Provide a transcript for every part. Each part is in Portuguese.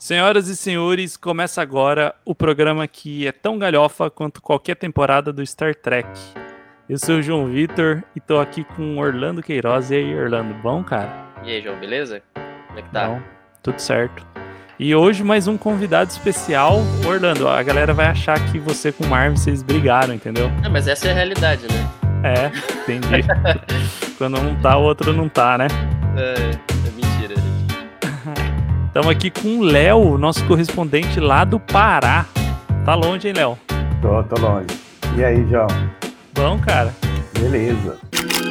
Senhoras e senhores, começa agora o programa que é tão galhofa quanto qualquer temporada do Star Trek. Eu sou o João Vitor e tô aqui com Orlando Queiroz. E aí, Orlando, bom, cara? E aí, João, beleza? Como é que tá? Bom, tudo certo. E hoje mais um convidado especial. Orlando, a galera vai achar que você com o Marvin vocês brigaram, entendeu? É, mas essa é a realidade, né? É, entendi. Quando um tá, o outro não tá, né? É. Estamos aqui com o Léo, nosso correspondente lá do Pará. Tá longe, hein, Léo? Tô, tô longe. E aí, João? Bom, cara. Beleza.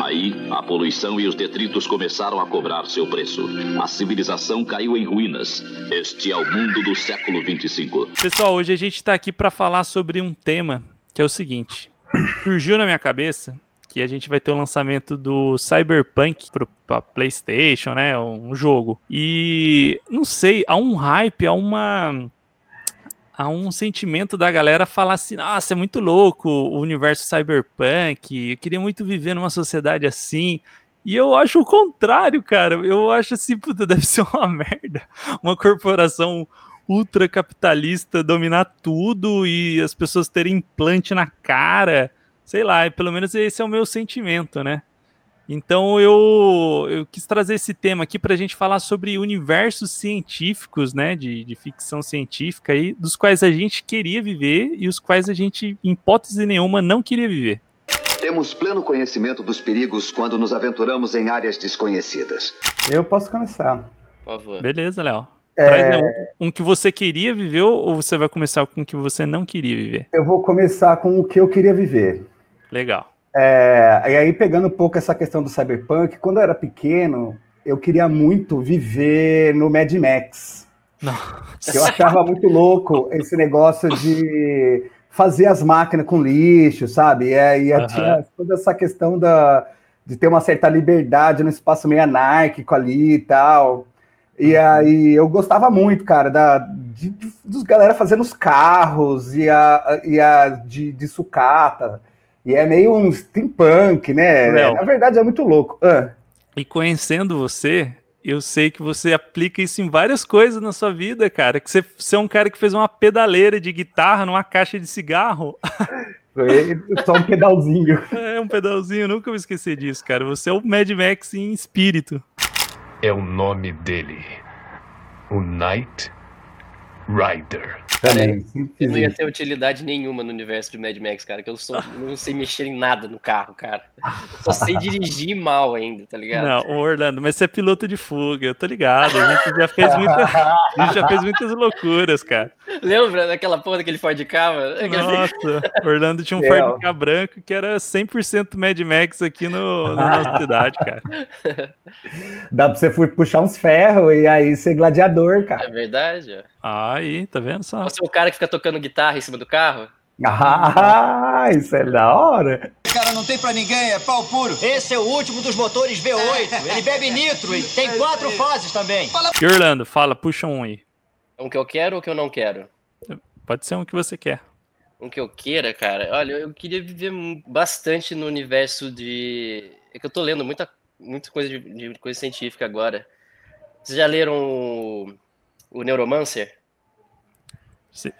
Aí, a poluição e os detritos começaram a cobrar seu preço. A civilização caiu em ruínas. Este é o mundo do século 25. Pessoal, hoje a gente está aqui para falar sobre um tema que é o seguinte. Surgiu na minha cabeça que a gente vai ter o lançamento do Cyberpunk para PlayStation, né? Um jogo. E não sei, há um hype, há uma há um sentimento da galera falar assim: nossa, é muito louco o universo cyberpunk, eu queria muito viver numa sociedade assim. E eu acho o contrário, cara. Eu acho assim, puta, deve ser uma merda. Uma corporação ultracapitalista dominar tudo e as pessoas terem implante na cara sei lá, pelo menos esse é o meu sentimento, né? Então eu, eu quis trazer esse tema aqui para a gente falar sobre universos científicos, né, de, de ficção científica aí, dos quais a gente queria viver e os quais a gente, em hipótese nenhuma, não queria viver. Temos pleno conhecimento dos perigos quando nos aventuramos em áreas desconhecidas. Eu posso começar. Por favor. Beleza, Léo. É... Um, um, que você queria viver ou você vai começar com o que você não queria viver? Eu vou começar com o que eu queria viver. Legal. É, e aí, pegando um pouco essa questão do cyberpunk, quando eu era pequeno, eu queria muito viver no Mad Max. Nossa. Eu achava muito louco esse negócio de fazer as máquinas com lixo, sabe? E aí uhum. tinha toda essa questão da, de ter uma certa liberdade no espaço meio anárquico ali e tal. E uhum. aí eu gostava muito, cara, da, de, de, dos galera fazendo os carros e a, e a de, de sucata. E é meio um steampunk, né? Léo, Na verdade é muito louco. Ah. E conhecendo você, eu sei que você aplica isso em várias coisas na sua vida, cara. Que você, você é um cara que fez uma pedaleira de guitarra numa caixa de cigarro. Foi só um pedalzinho. É, um pedalzinho, nunca vou esquecer disso, cara. Você é o Mad Max em espírito. É o nome dele. O Night Rider. Também. É, não ia ter utilidade nenhuma no universo de Mad Max, cara, que eu sou, não sei mexer em nada no carro, cara. Só sei dirigir mal ainda, tá ligado? Não, Orlando, mas você é piloto de fuga, eu tô ligado. A gente já fez, muita, a gente já fez muitas loucuras, cara. Lembra daquela porra daquele Ford K, Nossa, Orlando tinha um Ford K branco que era 100% Mad Max aqui no, na nossa cidade, cara. Dá pra você puxar uns ferros e aí ser gladiador, cara. É verdade, ó. Aí, tá vendo só? Você é o cara que fica tocando guitarra em cima do carro? Ah, isso é da hora. Cara, não tem pra ninguém, é pau puro. Esse é o último dos motores V8. Ele bebe nitro e tem quatro fases também. E Orlando, fala, puxa um aí. Um que eu quero ou que eu não quero? Pode ser um que você quer. Um que eu queira, cara. Olha, eu queria viver bastante no universo de. É que eu tô lendo muita, muita coisa de, de coisa científica agora. Vocês já leram o, o Neuromancer?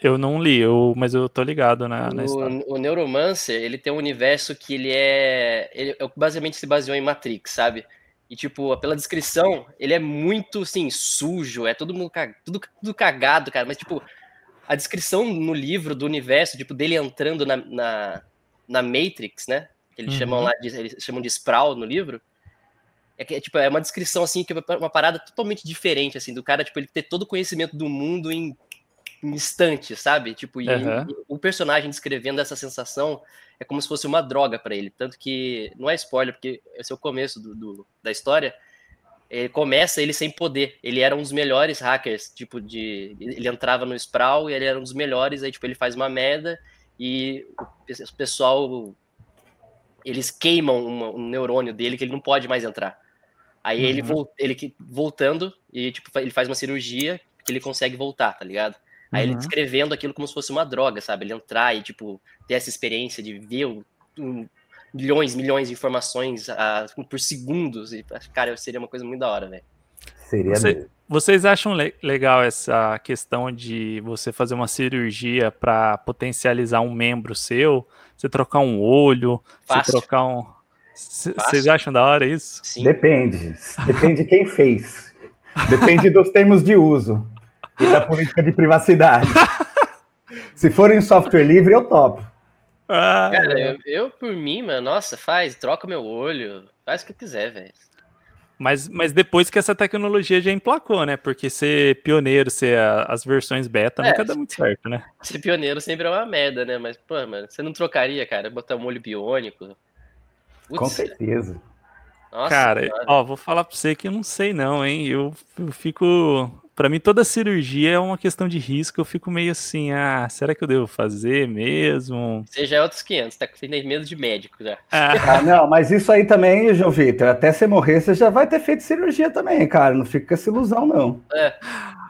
Eu não li, eu, mas eu tô ligado na, na o, o Neuromancer, ele tem um universo que ele é. Ele basicamente se baseou em Matrix, sabe? E, tipo, pela descrição, ele é muito, assim, sujo, é todo mundo tudo, tudo cagado, cara. Mas, tipo, a descrição no livro do universo, tipo, dele entrando na, na, na Matrix, né? Que eles uhum. chamam lá de, eles chamam de Sprawl no livro. É, que, é, tipo, é uma descrição, assim, que é uma parada totalmente diferente, assim, do cara, tipo, ele ter todo o conhecimento do mundo em instante, sabe? Tipo, e, uhum. e o personagem descrevendo essa sensação é como se fosse uma droga para ele. Tanto que não é spoiler, porque esse é o começo do, do, da história. Ele começa ele sem poder. Ele era um dos melhores hackers, tipo, de. Ele entrava no Sprawl e ele era um dos melhores, aí, tipo, ele faz uma merda e o pessoal. Eles queimam um, um neurônio dele que ele não pode mais entrar. Aí uhum. ele, ele voltando, e tipo, ele faz uma cirurgia que ele consegue voltar, tá ligado? Aí uhum. ele descrevendo aquilo como se fosse uma droga, sabe? Ele entrar e, tipo, ter essa experiência de ver um, milhões, milhões de informações uh, por segundos. E, cara, seria uma coisa muito da hora, velho. Seria você, Vocês acham le legal essa questão de você fazer uma cirurgia para potencializar um membro seu? Você trocar um olho, Fácil. você trocar um. Vocês acham da hora isso? Sim. Depende. Depende de quem fez. Depende dos termos de uso e da política de privacidade. Se for em software livre, eu topo. Ah, Cara, eu, eu, por mim, mano, nossa, faz, troca meu olho, faz o que quiser, velho. mas, mas depois que essa tecnologia já emplacou, né? Porque ser pioneiro, ser a- as versões beta, É. nunca dá muito certo, né? Ser pioneiro sempre é uma merda, né? Mas, pô, mano, você não trocaria, cara, botar um olho biônico? Putz, Com certeza. nossa, Cara, senhora. ó, vou falar pra você que eu não sei não, hein? Eu, eu fico... Pra mim, toda cirurgia é uma questão de risco. Eu fico meio assim, ah, será que eu devo fazer mesmo? Você já é outros 500, tá com medo de médico já. Ah, Ah, não, mas isso aí também, João Vitor, até você morrer, você já vai ter feito cirurgia também, cara. Não fica com essa ilusão, não.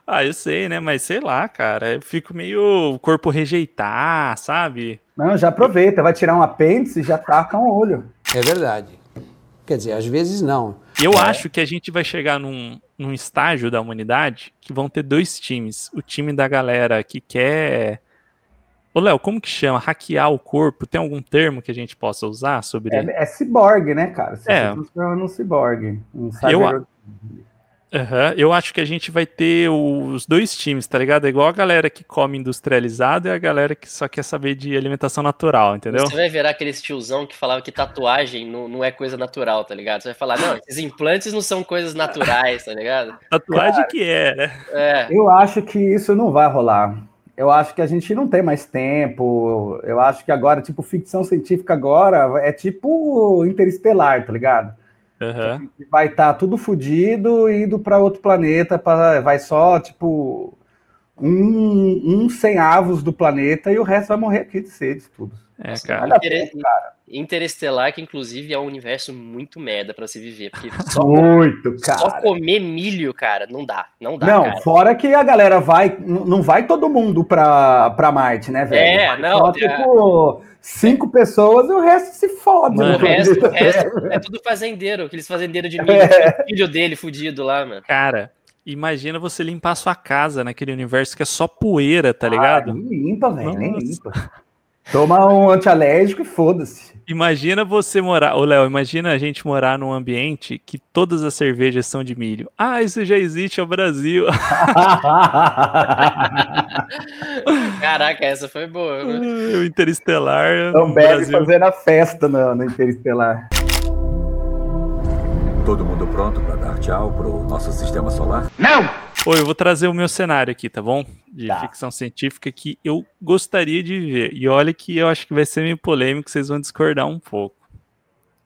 ah, eu sei, né? Mas sei lá, cara. Eu fico meio o corpo rejeitar, sabe? Não, já aproveita, vai tirar um apêndice e já taca um olho. É verdade. Quer dizer, às vezes não. E eu acho que a gente vai chegar num, num estágio da humanidade que vão ter dois times. O time da galera que quer. Ô, Léo, como que chama? Hackear o corpo? Tem algum termo que a gente possa usar sobre. É, é ciborgue, né, cara? Você É. funciona num ciborgue. Um Eu- Aham, Eu acho que a gente vai ter os dois times, tá ligado? É igual a galera que come industrializado e a galera que só quer saber de alimentação natural, entendeu? Você vai virar aquele tiozão que falava que tatuagem não, não é coisa natural, tá ligado? Você vai falar, não, esses implantes não são coisas naturais, tá ligado? Tatuagem que é, né? É, Eu acho que isso não vai rolar. Eu acho que a gente não tem mais tempo. Eu acho que agora, tipo, ficção científica agora é tipo interestelar, tá ligado? Aham. Vai estar tudo fudido e indo para outro planeta, pra, vai só, tipo, um, um sem avos do planeta e o resto vai morrer aqui de sede, tudo. É, Nossa, cara. Inter- pena, cara. Interestelar, que inclusive é um universo muito merda pra se viver, porque só, Muito, só cara. comer milho, cara, não dá, não dá, Não, cara. fora que a galera vai, não vai todo mundo pra, pra Marte, né, velho? É, Vai não, Só, a- tipo, cinco pessoas e o resto se fode. Mano, no O resto, o resto é tudo fazendeiro, aqueles fazendeiros de milho, É. o filho dele fudido lá, mano. Cara, imagina você limpar sua casa naquele universo que é só poeira, tá Ah, ligado? nem limpa, velho, nem limpa. Toma um antialérgico e foda-se. Imagina você morar, ô Léo, imagina a gente morar num ambiente que todas as cervejas são de milho. Ah, isso já existe, é o Brasil. Caraca, essa foi boa. né? o Interestelar. Então no bebe Brasil. fazendo a festa no, no Interestelar. Todo mundo pronto para dar tchau pro nosso sistema solar? Ô, eu vou trazer o meu cenário aqui, tá bom? De Tá. ficção científica que eu gostaria de viver. E olha que eu acho que vai ser meio polêmico, vocês vão discordar um pouco.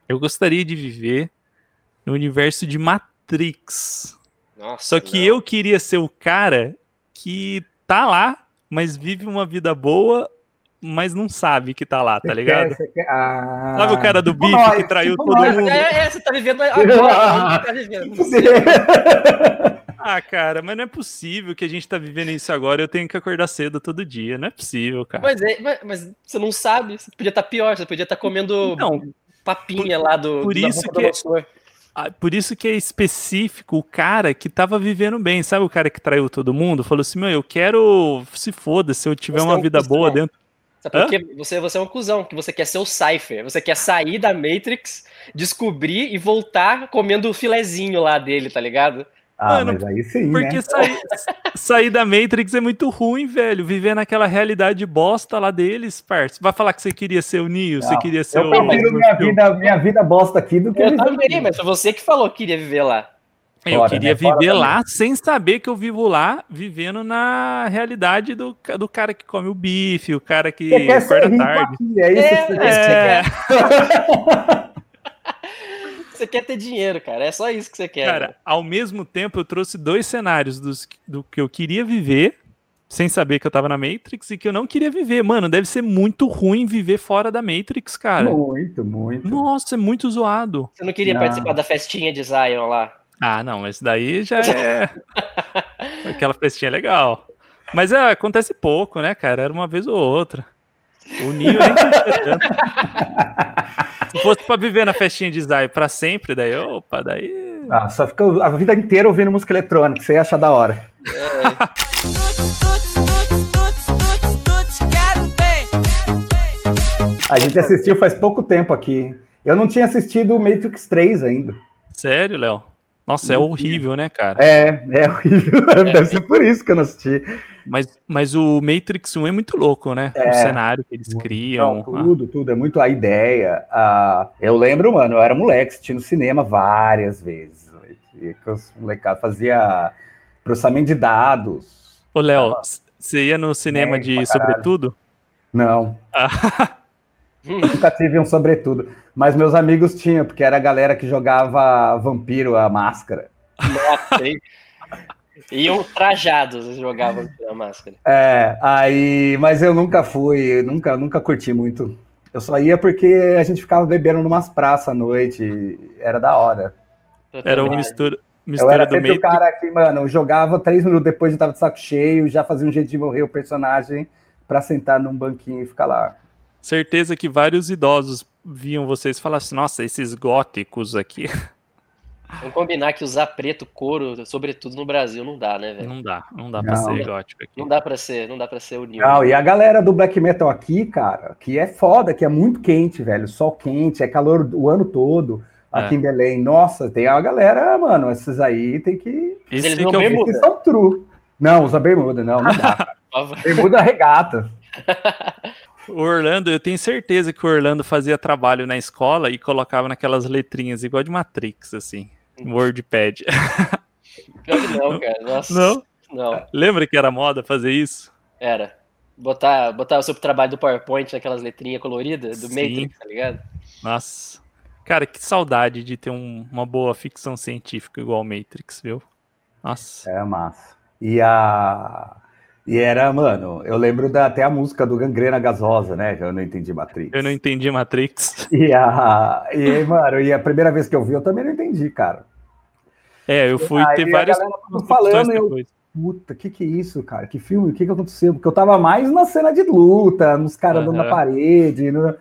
Eu gostaria de viver no universo de Matrix. Nossa, Só que não. eu queria ser o cara que tá lá, mas vive uma vida boa, mas não sabe que tá lá, tá Você ligado? quer- quer- ah, Sabe o cara do bife que traiu tipo todo nós. mundo? É, é, você tá vivendo agora. tá vivendo. Ah, cara, mas não é possível que a gente tá vivendo isso agora e eu tenho que acordar cedo todo dia. Não é possível, cara. Mas, é, mas, mas você não sabe, você podia estar pior, você podia estar comendo Não, papinha lá do, por isso que-. Ah, Por isso que é específico o cara que tava vivendo bem. Sabe o cara que traiu todo mundo? Falou assim: meu, eu quero. Se foda, se eu tiver Você uma é vida boa dentro. Sabe por quê? Você, você é um cuzão, que você quer ser o Cypher, você quer sair da Matrix, descobrir e voltar comendo o filezinho lá dele, tá ligado? Ah, Mano, mas aí sim, Porque né? sair, sair da Matrix é muito ruim, velho. Viver naquela realidade bosta lá deles, parça. Vai falar que você queria ser o Neo, você queria ser Eu o. prefiro o- minha vida, minha vida bosta aqui do que Eu também, aqui. mas foi você que falou que queria viver lá. Eu Fora, queria né? Fora viver também. lá sem saber que eu vivo lá, vivendo na realidade do, do cara que come o bife, o cara que Você quer ser acorda rico tarde. aqui, é isso É, que você quer. É, Você quer ter dinheiro, cara, é só isso que você quer. cara, ao mesmo tempo eu trouxe dois cenários dos, do que eu queria viver, sem saber que eu tava na Matrix, e que eu não queria viver. Mano, deve ser muito ruim viver fora da Matrix, cara. Muito, muito. Nossa, é muito zoado. Você não queria Não. participar da festinha de Zion lá? Ah, não, esse daí já é. Aquela festinha legal. Mas é, acontece pouco, né, cara? Era uma vez ou outra. O Neo nem. Se fosse pra viver na festinha de Zay pra sempre, daí, opa, daí. Ah, só fica a vida inteira ouvindo música eletrônica, você ia achar da hora. A gente assistiu faz pouco tempo aqui. Eu não tinha assistido o Matrix 3 ainda. Sério, Léo? Nossa, é horrível, né, cara? É, é horrível. Deve ser por isso que eu não assisti. Mas, mas o Matrix 1 é muito louco, né? É. O cenário que eles criam. Não, tudo, tudo. É muito a ideia. Ah, eu lembro, mano, eu era moleque, assistindo cinema várias vezes. E que os molecados fazia processamento de dados. Ô, Léo, você ia no cinema Nerd de. Sobretudo? Não, Ah, nunca tive um sobretudo. Mas meus amigos tinham, porque era a galera que jogava Vampiro, a máscara. Nossa, hein? Iam trajados, jogavam a máscara. É, aí, mas eu nunca fui, nunca, nunca curti muito. Eu só ia porque a gente ficava bebendo numas praças à noite, e era da hora. era uma mistura, Eu mistura era do sempre o cara que, mano, eu jogava três minutos depois, já tava de saco cheio, já fazia um jeito de morrer o personagem pra sentar num banquinho e ficar lá. Certeza que vários idosos viam vocês e falavam assim, nossa, esses góticos aqui. Vamos combinar que usar preto, couro, sobretudo no Brasil, não dá, né, velho? Não dá, não dá pra Não. ser gótico aqui. Não dá pra ser, não dá pra ser o New. Não, e a galera do black metal aqui, cara, que é foda, que é muito quente, velho, sol quente, é calor o ano todo aqui É. em Belém. Nossa, tem a galera, mano, esses aí tem que... Esse eles que não o- bermuda. Esses são true. Não, usa bermuda, não, não dá. bermuda regata. O Orlando, eu tenho certeza que o Orlando fazia trabalho na escola e colocava naquelas letrinhas igual de Matrix, assim. no WordPad. Pior que não, cara. Nossa. Não? Não, Lembra que era moda fazer isso? era. Botar, botar o seu trabalho do PowerPoint naquelas letrinhas coloridas do Sim. Matrix, tá ligado? Nossa. Cara, que saudade de ter um- uma boa ficção científica igual Matrix, viu? Nossa. É massa. E a. E era, mano, eu lembro da, até a música do Gangrena Gasosa, né? Eu não entendi Matrix. Eu não entendi Matrix. E a. E aí, mano, e a primeira vez que eu vi, eu também não entendi, cara. É, eu fui Aí ter várias falando, eu- depois. Puta, que que é isso, cara? Que filme? O que que aconteceu? Porque eu tava mais na cena de luta, nos caras andando na Aham. parede. No...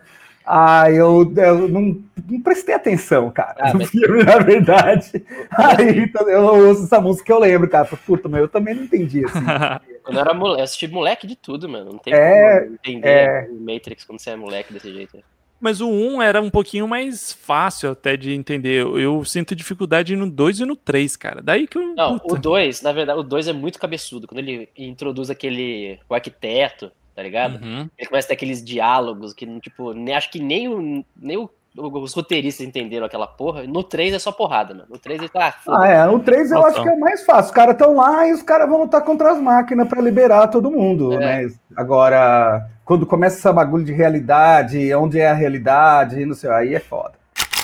Ah, eu, eu não, não prestei atenção, cara, Ah, no mas- filme, na verdade. Aí então, eu ouço essa música eu lembro, cara. Puta, mas eu também não entendi, assim. Quando eu era moleque, eu assisti moleque de tudo, mano. Não tem É, como entender é. o Matrix quando você é moleque desse jeito. Mas o 1 era um pouquinho mais fácil até de entender. Eu, eu sinto dificuldade no 2 e no 3, cara. Daí que eu. Não, puta. o 2, na verdade, o 2 é muito cabeçudo. Quando ele introduz aquele o arquiteto, tá ligado? Uhum. Ele começa a ter aqueles diálogos que, tipo, nem, acho que nem, o, nem o- os roteiristas entenderam aquela porra. No 3 é só porrada, mano. No 3 ele tá. Ah, é. O 3 eu Nossa. acho que é mais fácil. Os caras estão lá e os caras vão lutar contra as máquinas pra liberar todo mundo, É. né? Agora, quando começa esse bagulho de realidade, onde é a realidade, não sei, aí é foda.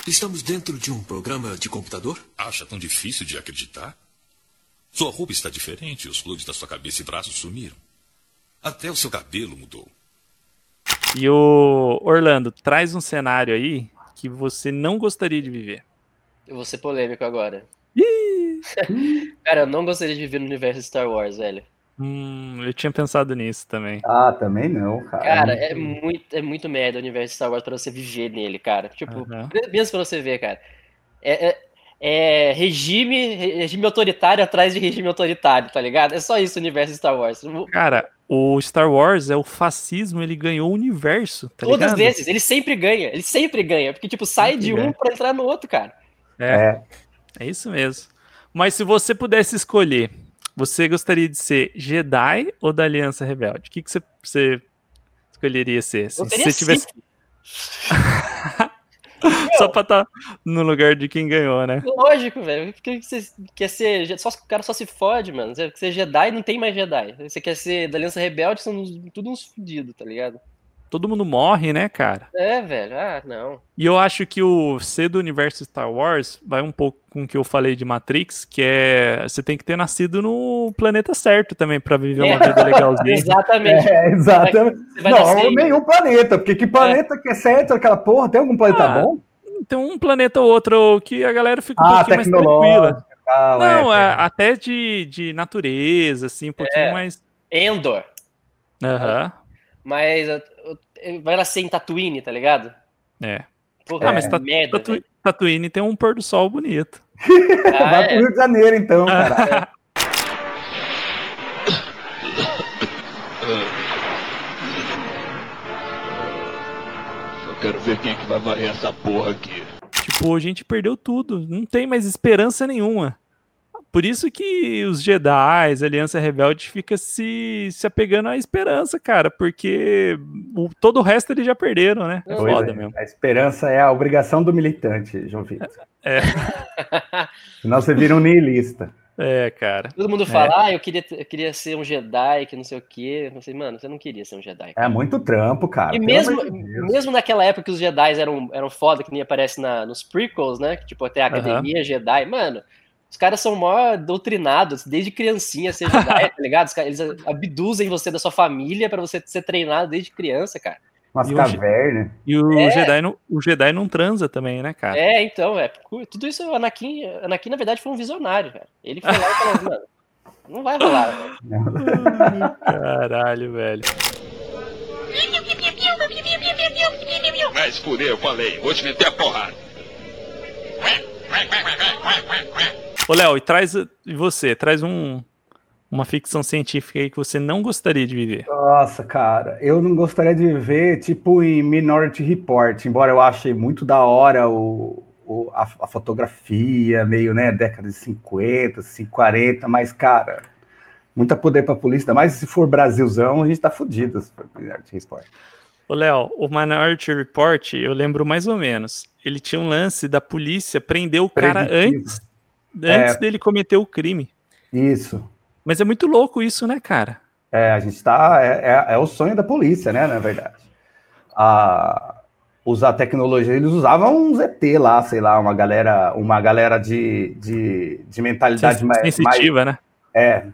Estamos dentro de um programa de computador? Acha tão difícil de acreditar? Sua roupa está diferente, os plugs da sua cabeça e braços sumiram. Até o seu cabelo mudou. E o Orlando, traz um cenário aí que você não gostaria de viver. Eu vou ser polêmico agora. Cara, eu não gostaria de viver no universo Star Wars, velho. Hum, eu tinha pensado nisso também. Ah, também não, cara. Cara, é muito, é muito merda o universo Star Wars pra você viver nele, cara. Tipo, Aham. mesmo pra você ver, cara. É, é- é regime, regime autoritário atrás de regime autoritário, tá ligado? É só isso o universo Star Wars. Cara, o Star Wars é o fascismo, ele ganhou o universo, tá Todas ligado? vezes, ele sempre ganha, ele sempre ganha, porque tipo, sai Sempre de um pra entrar no outro, cara. É, é isso mesmo. Mas se você pudesse escolher, você gostaria de ser Jedi ou da Aliança Rebelde? O que, que você, você escolheria ser? Se Eu você tivesse. só pra estar no lugar de quem ganhou, né? Lógico, velho. Que você quer ser. Só, o cara só se fode, mano. Você quer ser Jedi não tem mais Jedi. Você quer ser da Aliança Rebelde, são tudo uns fudidos, tá ligado? Todo mundo morre, né, cara? É, velho. Ah, não. E eu acho que o ser do universo Star Wars vai um pouco com o que eu falei de Matrix, que é você tem que ter nascido no planeta certo também pra viver uma É. vida legalzinha. Exatamente. É, exatamente. Você vai Não, nascer- nenhum planeta, porque que planeta que é certo aquela porra? Tem algum planeta Ah, bom? Tem um planeta ou outro que a galera fica um Ah, pouquinho mais tranquila. tal. Não, é, é, até de, de natureza, assim, um pouquinho É. mais. Endor. Aham. Mas uh, uh, vai nascer em Tatooine, tá ligado? É. Porra, Ah, mas é tá, merda, Tatu- velho. Tatooine tem um pôr do sol bonito. Ah, Vai é. pro Rio de Janeiro, então, cara. Eu quero ver quem é que vai varrer essa porra aqui. Tipo, a gente perdeu tudo. Não tem mais esperança nenhuma. Por isso que os Jedi, a Aliança Rebelde, fica se, se apegando à esperança, cara. Porque o- todo o resto eles já perderam, né? É foda é. mesmo. A esperança é a obrigação do militante, João Vitor. É, Senão você vira um niilista. é cara. Todo mundo fala, ah, eu queria, eu queria ser um Jedi, que não sei o quê. Eu falei, mano, você não queria ser um Jedi. É muito trampo, cara. E mesmo, de mesmo naquela época que os Jedi eram, eram foda, que nem aparece na, nos prequels, né? Que, tipo, até a Academia Jedi, mano. Os caras são mó doutrinados, desde criancinha ser Jedi, tá ligado? Os caras, eles abduzem você da sua família pra você ser treinado desde criança, cara. Umas E cavernas. E o, É. Jedi não, o Jedi não transa também, né, cara? É, então, é. Tudo isso, o Anakin, Anakin, na verdade, foi um visionário, velho. Ele foi lá e falou, mano, não vai rolar, velho. Caralho, velho. Mas fuder, eu falei. Vou te meter a porrada. Ô, Léo, e traz. E você? Traz um, uma ficção científica aí que você não gostaria de viver. Nossa, cara, eu não gostaria de ver, tipo, em Minority Report, embora eu ache muito da hora o, o- a, a fotografia, meio, né, década de 50, 40, mas, cara, muita poder pra polícia, mais se for Brasilzão, a gente tá fudido se for Minority Report. Ô, Léo, o Minority Report, eu lembro mais ou menos. Ele tinha um lance da polícia prender o cara Preditivo. antes, antes É. dele cometer o crime. Isso. Mas é muito louco isso, né, cara? É, a gente tá. É, é, é o sonho da polícia, né? Na verdade. A, usar tecnologia, eles usavam um ZT lá, sei lá, uma galera, uma galera de, de, de mentalidade mais. sensitiva, né? é,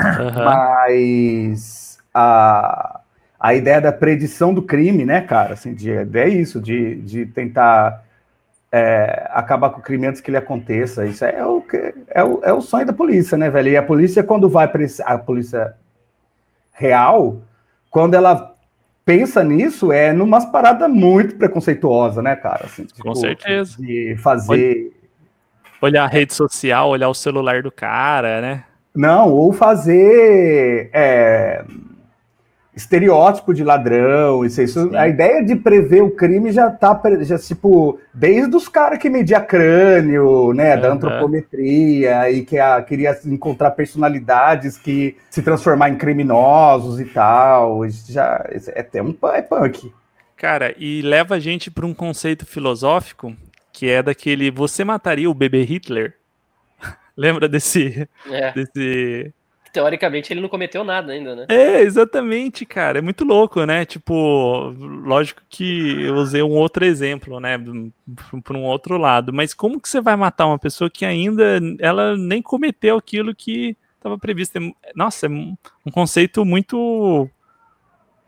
Aham. mas a, a ideia da predição do crime, né, cara? Assim, de, é isso, de, de tentar é, acabar com o crime antes que ele aconteça. Isso é o, que, é, o, é o sonho da polícia, né, velho? E a polícia, quando vai para a polícia real, quando ela pensa nisso, é numas paradas muito preconceituosas, né, cara? Assim, tipo, Com certeza. De fazer. Olhar a rede social, olhar o celular do cara, né? Não, ou fazer é, estereótipo de ladrão, isso, isso a ideia de prever o crime já tá, já, tipo, desde os caras que media crânio, né, da Aham. antropometria, e que a, queria encontrar personalidades que se transformar em criminosos e tal, já, é até um é punk. Cara, e leva a gente para um conceito filosófico que é daquele você mataria o bebê Hitler? Lembra desse É. desse Teoricamente, ele não cometeu nada ainda, né? É, exatamente, cara. É muito louco, né? Tipo, lógico que eu usei um outro exemplo, né? Por um outro lado. Mas como que você vai matar uma pessoa que ainda ela nem cometeu aquilo que estava previsto? É- Nossa, é um conceito muito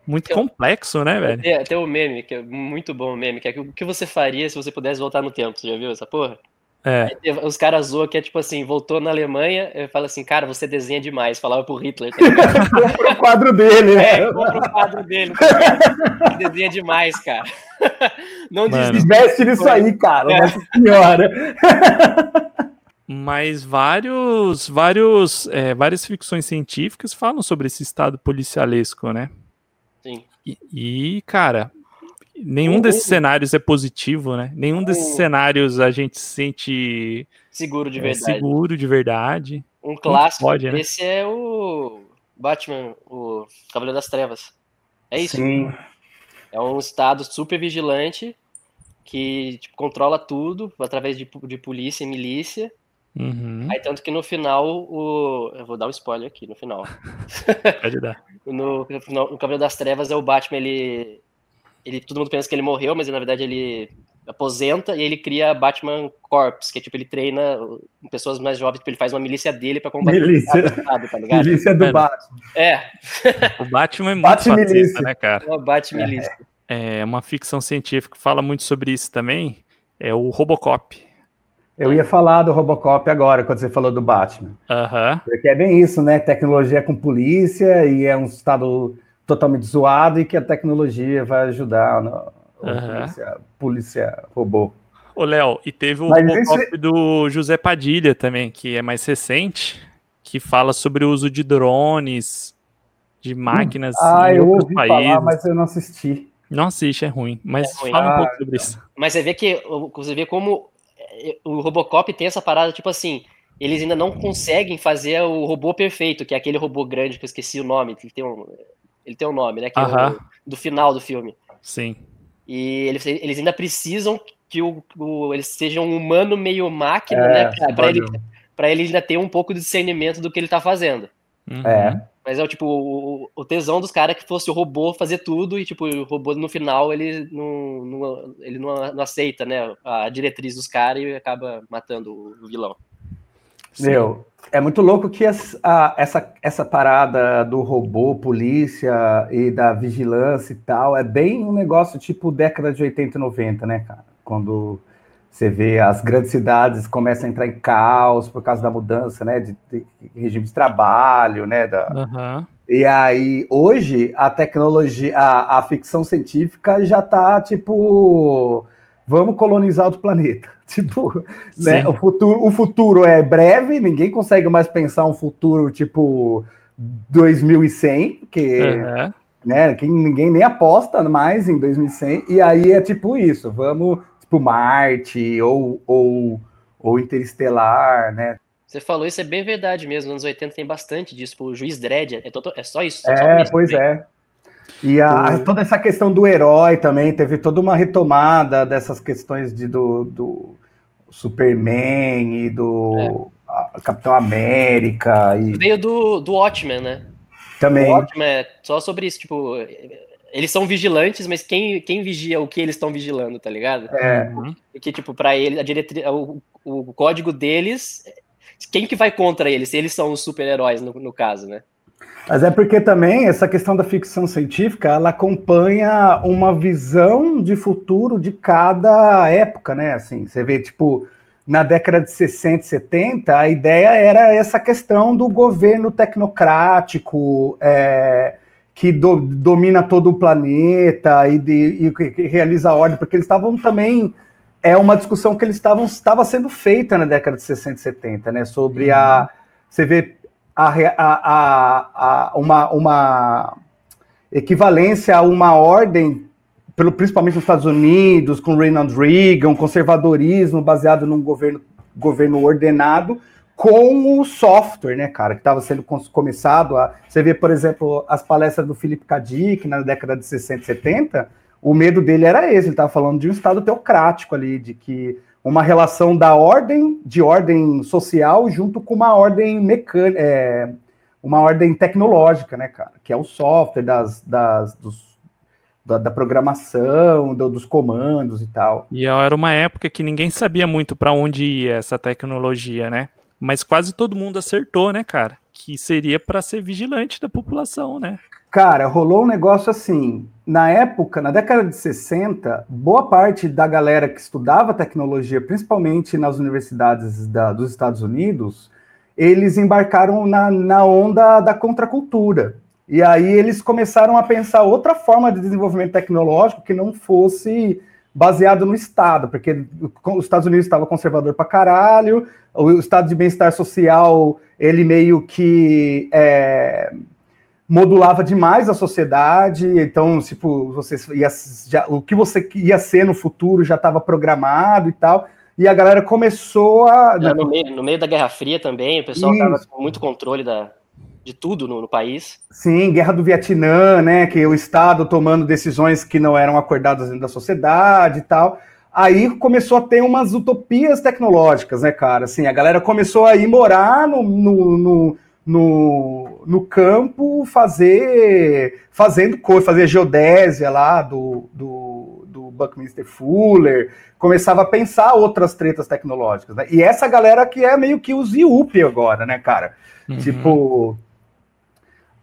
muito complexo, né, velho? Tem, tem um meme, que é muito bom o meme, que é o que você faria se você pudesse voltar no tempo? Você já viu essa porra? É. Os caras zoam que é tipo assim, voltou na Alemanha, eu falo assim, cara, você desenha demais, falava pro Hitler. Tá ligado? o quadro dele, né? É, compra o quadro dele, tá desenha demais, cara. Não. Investe nisso aí, cara, É. nossa senhora. Mas vários, vários, é, várias ficções científicas falam sobre esse estado policialesco, né? Sim. E, e, cara, nenhum Um- desses cenários é positivo, né? Nenhum desses cenários a gente se sente Seguro de é, verdade. seguro de verdade. Um clássico pode, né? esse é o Batman, o Cavaleiro das Trevas. É isso. Sim. É um estado super vigilante que tipo, controla tudo através de, de polícia e milícia. Uhum, Aí tanto que no final o. Eu vou dar um spoiler aqui no final. pode dar. No, no, no Cavaleiro das Trevas é o Batman, ele, ele. Todo mundo pensa que ele morreu, mas na verdade ele aposenta e ele cria Batman Corps, que é tipo, ele treina pessoas mais jovens, tipo, ele faz uma milícia dele pra combater Milícia. o Estado, tá ligado? Milícia do Mano. Batman. É, O Batman é muito Bate-milícia. fascista, né, cara? uma Bat-milícia. É uma ficção científica que fala muito sobre isso também. É o Robocop. Eu ia falar do Robocop agora, quando você falou do Batman. Aham. Porque é bem isso, né? Tecnologia com polícia e é um estado totalmente zoado e que a tecnologia vai ajudar no- Aham. Polícia, polícia robô. Ô, Léo, e teve o Robocop esse- do José Padilha também, que é mais recente, que fala sobre o uso de drones, de máquinas Ah, em eu outros ouvi países. falar, mas eu não assisti. Não assiste, é ruim. Mas É ruim. fala um Ah, pouco sobre isso. Mas você vê que você vê como é, o Robocop tem essa parada, tipo assim, eles ainda não conseguem fazer o robô perfeito, que é aquele robô grande que eu esqueci o nome, que tem um, ele tem um nome, né? Que é Aham. o, do final do filme. Sim. E eles, eles ainda precisam que o, o- eles sejam um humano meio máquina, É, né? Pra, pra ele, pra ele ainda ter um pouco de discernimento do que ele tá fazendo. Uhum. É. Mas é o tipo, o, o tesão dos caras que fosse o robô fazer tudo e, tipo, o robô no final ele não, não- ele não, não aceita, né? A diretriz dos caras e acaba matando o vilão. Meu, é muito louco que as- a- essa, essa parada do robô, polícia e da vigilância e tal é bem um negócio tipo década de 80 e 90, né, cara? Quando você vê as grandes cidades começam a entrar em caos por causa da mudança, né, de, de regime de trabalho, né, da, Aham. e aí, hoje, a tecnologia, a, a ficção científica já tá, tipo, vamos colonizar outro planeta. Tipo, né, o, futuro, o futuro é breve, ninguém consegue mais pensar um futuro, tipo, 2100, porque Aham. né, quem, ninguém nem aposta mais em 2100, e aí é tipo isso, vamos, tipo, Marte ou, ou, ou Interestelar, né? Você falou isso, é bem verdade mesmo. Nos anos 80 tem bastante disso. O juiz Dredd é, toto- é só isso. só É, isso pois também. é. E a- toda essa questão do herói também, teve toda uma retomada dessas questões de, do, do Superman e do a- Capitão América e Veio do, do Watchmen, né? também. O Watchmen é só sobre isso. Tipo, eles são vigilantes, mas quem, quem vigia o que eles estão vigilando, tá ligado? É, Uhum. Porque, tipo, pra ele, a diretri... o, o código deles. Quem que vai contra eles? Se eles são os super-heróis, no, no caso, né? Mas é porque também essa questão da ficção científica, ela acompanha uma visão de futuro de cada época, né? Assim, você vê, tipo, na década de 60 e 70, a ideia era essa questão do governo tecnocrático, é, que do- domina todo o planeta e, de- e que- que realiza a ordem, porque eles estavam também. É uma discussão que eles estavam estava sendo feita na década de 60 e 70, né? Sobre a. Você vê a, a- a- uma, uma equivalência a uma ordem, pelo, principalmente nos Estados Unidos, com Ronald Reagan, conservadorismo baseado num governo, governo ordenado, com o software, né, cara, que estava sendo começado a. Você vê, por exemplo, as palestras do Philip K. Na década de 60 e 70, o medo dele era esse, ele estava falando de um Estado teocrático ali, de que uma relação da ordem, de ordem social, junto com uma ordem mecânica, é, uma ordem tecnológica, né, cara, que é o software das, das, dos, da, da programação, do- dos comandos e tal. E era uma época que ninguém sabia muito para onde ia essa tecnologia, né? Mas quase todo mundo acertou, né, cara? Que seria para ser vigilante da população, né? Cara, rolou um negócio assim. Na época, na década de 60, boa parte da galera que estudava tecnologia, principalmente nas universidades da- dos Estados Unidos, eles embarcaram na, na onda da contracultura. E aí eles começaram a pensar outra forma de desenvolvimento tecnológico que não fosse baseado no Estado, porque os Estados Unidos estava conservador pra caralho, o estado de bem-estar social, ele meio que é, modulava demais a sociedade, então, tipo, você ia, já, o que você ia ser no futuro já estava programado e tal, e a galera começou a... No, meio, no meio da Guerra Fria também, o pessoal Isso. tava com muito controle da, de tudo no, no país. Sim, Guerra do Vietnã, né? Que o Estado tomando decisões que não eram acordadas dentro da sociedade e tal. Aí começou a ter umas utopias tecnológicas, né, cara? Assim, a galera começou a ir morar no, no, no, no, no campo, fazer fazendo coisa, fazer geodésia lá do, do, do Buckminster Fuller, começava a pensar outras tretas tecnológicas, né? E essa galera que é meio que os IUP agora, né, cara? Uhum. Tipo,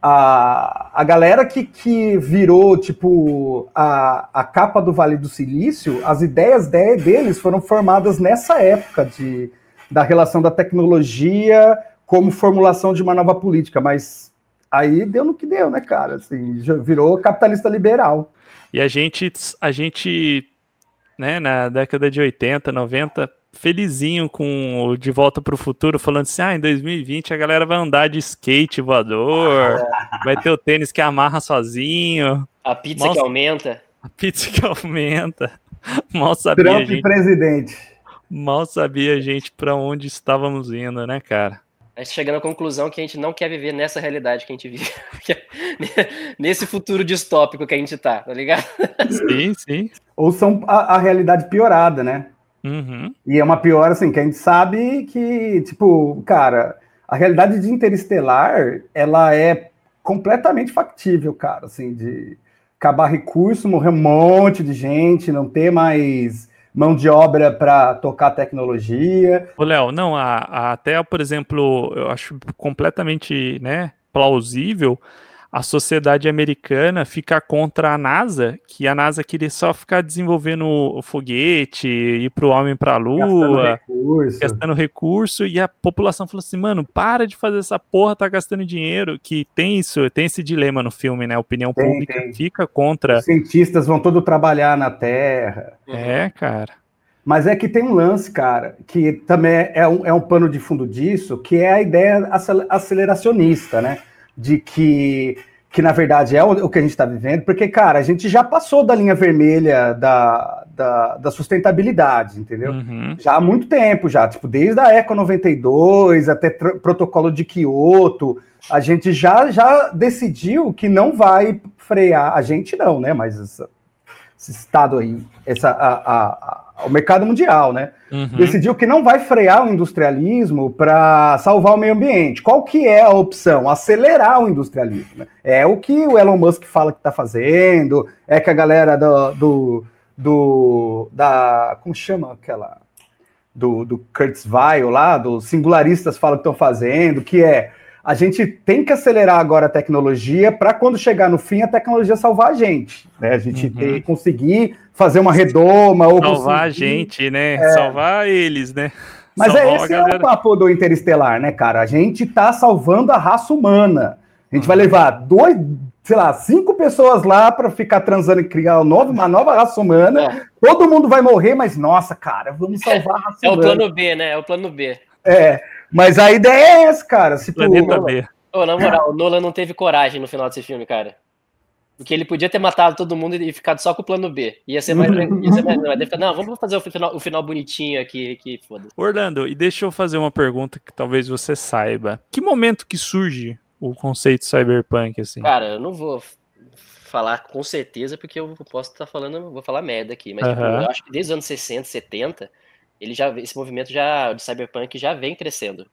a, a galera que, que virou, tipo, a, a capa do Vale do Silício, as ideias de, deles foram formadas nessa época de, da relação da tecnologia como formulação de uma nova política, mas aí deu no que deu, né, cara? Assim, virou capitalista liberal. E a gente, a gente, né, na década de 80, 90, felizinho com o De Volta para o Futuro, falando assim: ah, em 2020 a galera vai andar de skate voador, vai ter o tênis que amarra sozinho. A pizza que aumenta. A pizza que aumenta. Mal sabia Trump gente, presidente. Mal sabia a gente para onde estávamos indo, né, cara? A gente chegando à conclusão que a gente não quer viver nessa realidade que a gente vive. Nesse futuro distópico que a gente tá, tá ligado? Sim, sim. Ou são a, a realidade piorada, né? Uhum. E é uma pior, assim, que a gente sabe que, tipo, cara, a realidade de Interestelar, ela é completamente factível, cara, assim, de acabar recurso, morrer um monte de gente, não ter mais mão de obra para tocar tecnologia. Ô, Léo, não, a, a, até, por exemplo, eu acho completamente, né, plausível a sociedade americana fica contra a NASA, que a NASA queria só ficar desenvolvendo o foguete, ir para o homem para a Lua, gastando recurso. gastando recurso, e a população falou assim, mano, para de fazer essa porra, tá gastando dinheiro, que tem isso, tem esse dilema no filme, né, a opinião tem, pública tem. fica contra... Os cientistas vão todo trabalhar na Terra. É, cara. Mas é que tem um lance, cara, que também é um, é um pano de fundo disso, que é a ideia aceleracionista, né? De que, que na verdade é o, que a gente está vivendo, porque, cara, a gente já passou da linha vermelha da, da, da sustentabilidade, entendeu? Uhum. Já há muito tempo, já, tipo, desde a Eco 92 até protocolo de Kyoto, a gente já, já decidiu que não vai frear, a gente não, né? Mas essa, esse estado aí, essa, a, a, o mercado mundial, né? Uhum. Decidiu que não vai frear o industrialismo para salvar o meio ambiente. Qual que é a opção? Acelerar o industrialismo. Né? É o que o Elon Musk fala que está fazendo, é que a galera do, do, do da como chama aquela do, do Kurzweil lá, dos singularistas falam que estão fazendo, que é a gente tem que acelerar agora a tecnologia para quando chegar no fim a tecnologia salvar a gente, né? A gente uhum. ter, conseguir fazer uma redoma ou salvar a gente, né? É... Salvar eles, né? Mas é salvar é esse é o papo do Interestelar, né, cara? A gente tá salvando a raça humana. A gente uhum. vai levar dois, sei lá, cinco pessoas lá para ficar transando e criar uma nova, uma nova raça humana. É. Todo mundo vai morrer, mas nossa, cara, vamos salvar a raça é humana. É o plano B, né? É o plano B. É. Mas a ideia é essa, cara. Se Planeta B. Oh, na moral, o Nolan não teve coragem no final desse filme, cara. Porque ele podia ter matado todo mundo e ficado só com o plano B. Ia ser mais. Ia ser mais não, não, vamos fazer o final, o final bonitinho aqui, que foda Orlando, e deixa eu fazer uma pergunta que talvez você saiba. Que momento que surge o conceito cyberpunk, assim? Cara, eu não vou falar com certeza, porque eu posso estar falando, vou falar merda aqui, mas tipo, eu acho que desde os anos 60, 70, ele já esse movimento já de cyberpunk já vem crescendo.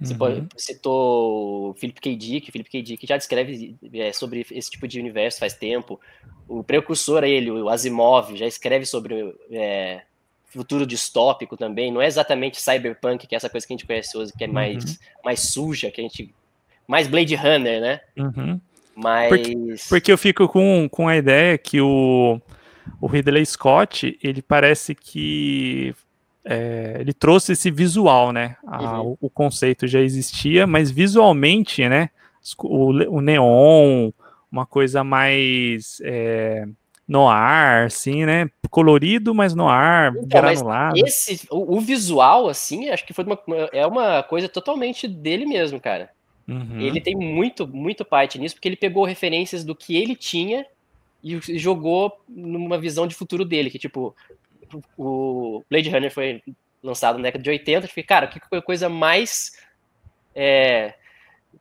Você uhum. citou o Philip K. Dick, Philip K. Dick já descreve é, sobre esse tipo de universo faz tempo. O precursor a ele, o Asimov, já escreve sobre é, futuro distópico também. Não é exatamente cyberpunk, que é essa coisa que a gente conhece hoje, que é mais, uhum. mais suja, que a gente. Mais Blade Runner, né? Uhum. Mas. Porque, porque, eu fico com, com a ideia que o, o Ridley Scott, ele parece que é, ele trouxe esse visual, né? A, uhum. o, o, conceito já existia, mas visualmente, né? O, o neon, uma coisa mais é, no ar, assim, né? Colorido, mas no ar, então, granulado. Esse, o, o, visual, assim, acho que foi uma, é uma coisa totalmente dele mesmo, cara. Uhum. Ele tem muito, muito parte nisso, porque ele pegou referências do que ele tinha e jogou numa visão de futuro dele, que tipo, o Blade Runner foi lançado na década de 80, eu fiquei, cara, que coisa mais é,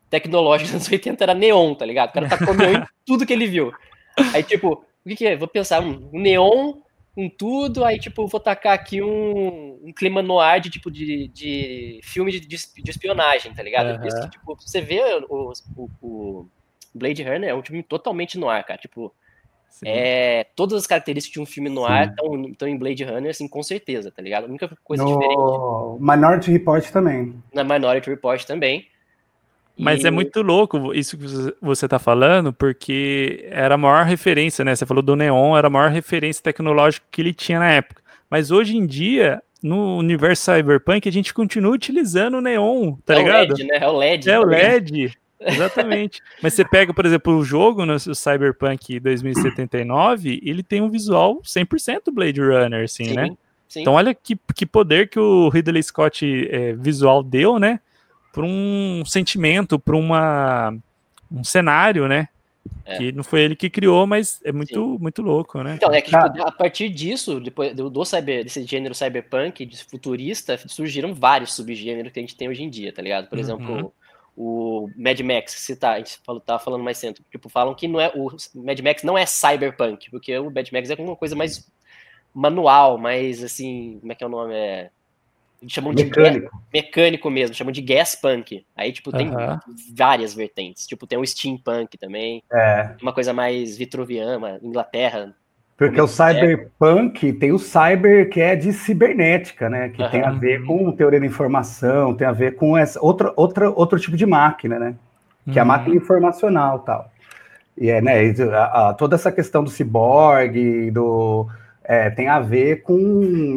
tecnológica nos anos 80 era neon, tá ligado? O cara tacou neon em tudo que ele viu. Aí, tipo, o que, que é? Vou pensar, um, um neon com tudo, aí, tipo, vou tacar aqui um, um clima no ar de, tipo, de, de filme de, de espionagem, tá ligado? Uhum. Isso que, tipo, você vê o, o, o Blade Runner é um filme totalmente no ar, cara, tipo, é, todas as características de um filme no ar estão em Blade Runner, assim, com certeza, tá ligado? A única coisa no diferente. Minority Report também. Na Minority Report também. Mas e... é muito louco isso que você está falando, porque era a maior referência, né? Você falou do Neon, era a maior referência tecnológica que ele tinha na época. Mas hoje em dia, no universo cyberpunk, a gente continua utilizando o Neon, tá é ligado? O LED, né? É o LED. É o LED. Exatamente. Mas você pega, por exemplo, o jogo no Cyberpunk 2079, ele tem um visual 100% Blade Runner, assim, sim, né? Sim. Então olha que, que poder que o Ridley Scott é, visual deu, né? Para um sentimento, para uma um cenário, né? É. Que não foi ele que criou, mas é muito, muito louco, né? Então, é que tipo, a partir disso, depois do, do cyber, desse gênero cyberpunk, de futurista, surgiram vários subgêneros que a gente tem hoje em dia, tá ligado? Por uhum. exemplo, o Mad Max, se tá, a gente falou, tava falando mais cedo, tipo, falam que não é, o Mad Max não é cyberpunk, porque o Mad Max é uma coisa mais manual, mais assim, como é que é o nome? É chamam mecânico. de mecânico mesmo, chamam de gas punk. Aí, tipo, tem várias vertentes. Tipo, tem o steampunk também. É. Uma coisa mais vitruviana, Inglaterra. Porque o cyberpunk tem o cyber que é de cibernética, né? Que tem a ver com teoria da informação, tem a ver com essa outra, outra, outro tipo de máquina, né? Que é a máquina informacional tal. E é, né, a, a, toda essa questão do ciborgue, do, é, tem a ver com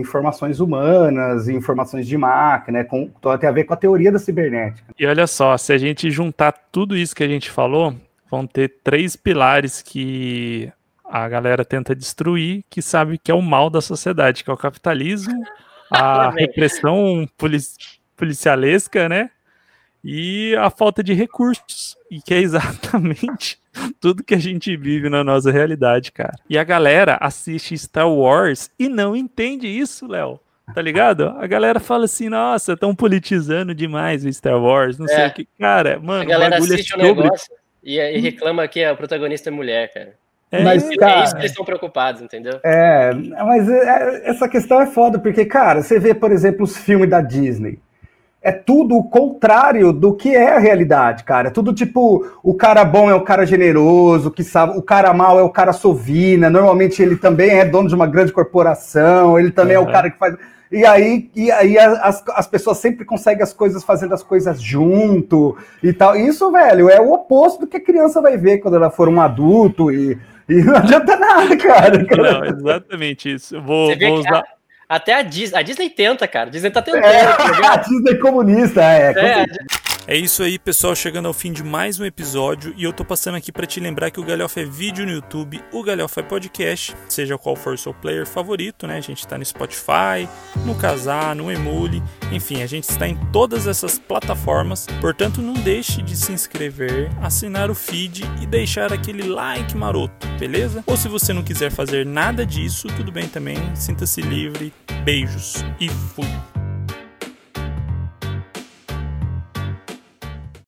informações humanas, informações de máquina, com, tem a ver com a teoria da cibernética. E olha só, se a gente juntar tudo isso que a gente falou, vão ter três pilares que a galera tenta destruir, que sabe que é o mal da sociedade, que é o capitalismo, a repressão policialesca, né? E a falta de recursos, e que é exatamente tudo que a gente vive na nossa realidade, cara. E a galera assiste Star Wars e não entende isso, Léo. Tá ligado? A galera fala assim, nossa, estão politizando demais o Star Wars, não é. sei o que. Cara, mano, a galera assiste o negócio e, e reclama que a protagonista é mulher, cara. É, mas, cara, é isso que eles estão preocupados, entendeu? É, mas é, é, essa questão é foda, porque, cara, você vê, por exemplo, os filmes da Disney é tudo o contrário do que é a realidade, cara. É tudo tipo, o cara bom é o cara generoso, que sabe, o cara mal é o cara sovina. Normalmente ele também é dono de uma grande corporação, ele também uhum. é o cara que faz. E aí, e aí as, as pessoas sempre conseguem as coisas fazendo as coisas junto e tal. Isso, velho, é o oposto do que a criança vai ver quando ela for um adulto e, e não adianta nada, cara. Não, exatamente isso. Vou, vou usar. Até a Disney, a Disney tenta, cara. A Disney tá tentando. É, tá a Disney comunista, é. é é isso aí, pessoal, chegando ao fim de mais um episódio e eu tô passando aqui para te lembrar que o Galhofa é vídeo no YouTube, o Galhofa é podcast, seja qual for o seu player favorito, né? A gente tá no Spotify, no Casar, no Emule, enfim, a gente está em todas essas plataformas, portanto não deixe de se inscrever, assinar o feed e deixar aquele like maroto, beleza? Ou se você não quiser fazer nada disso, tudo bem também, sinta-se livre, beijos e fui!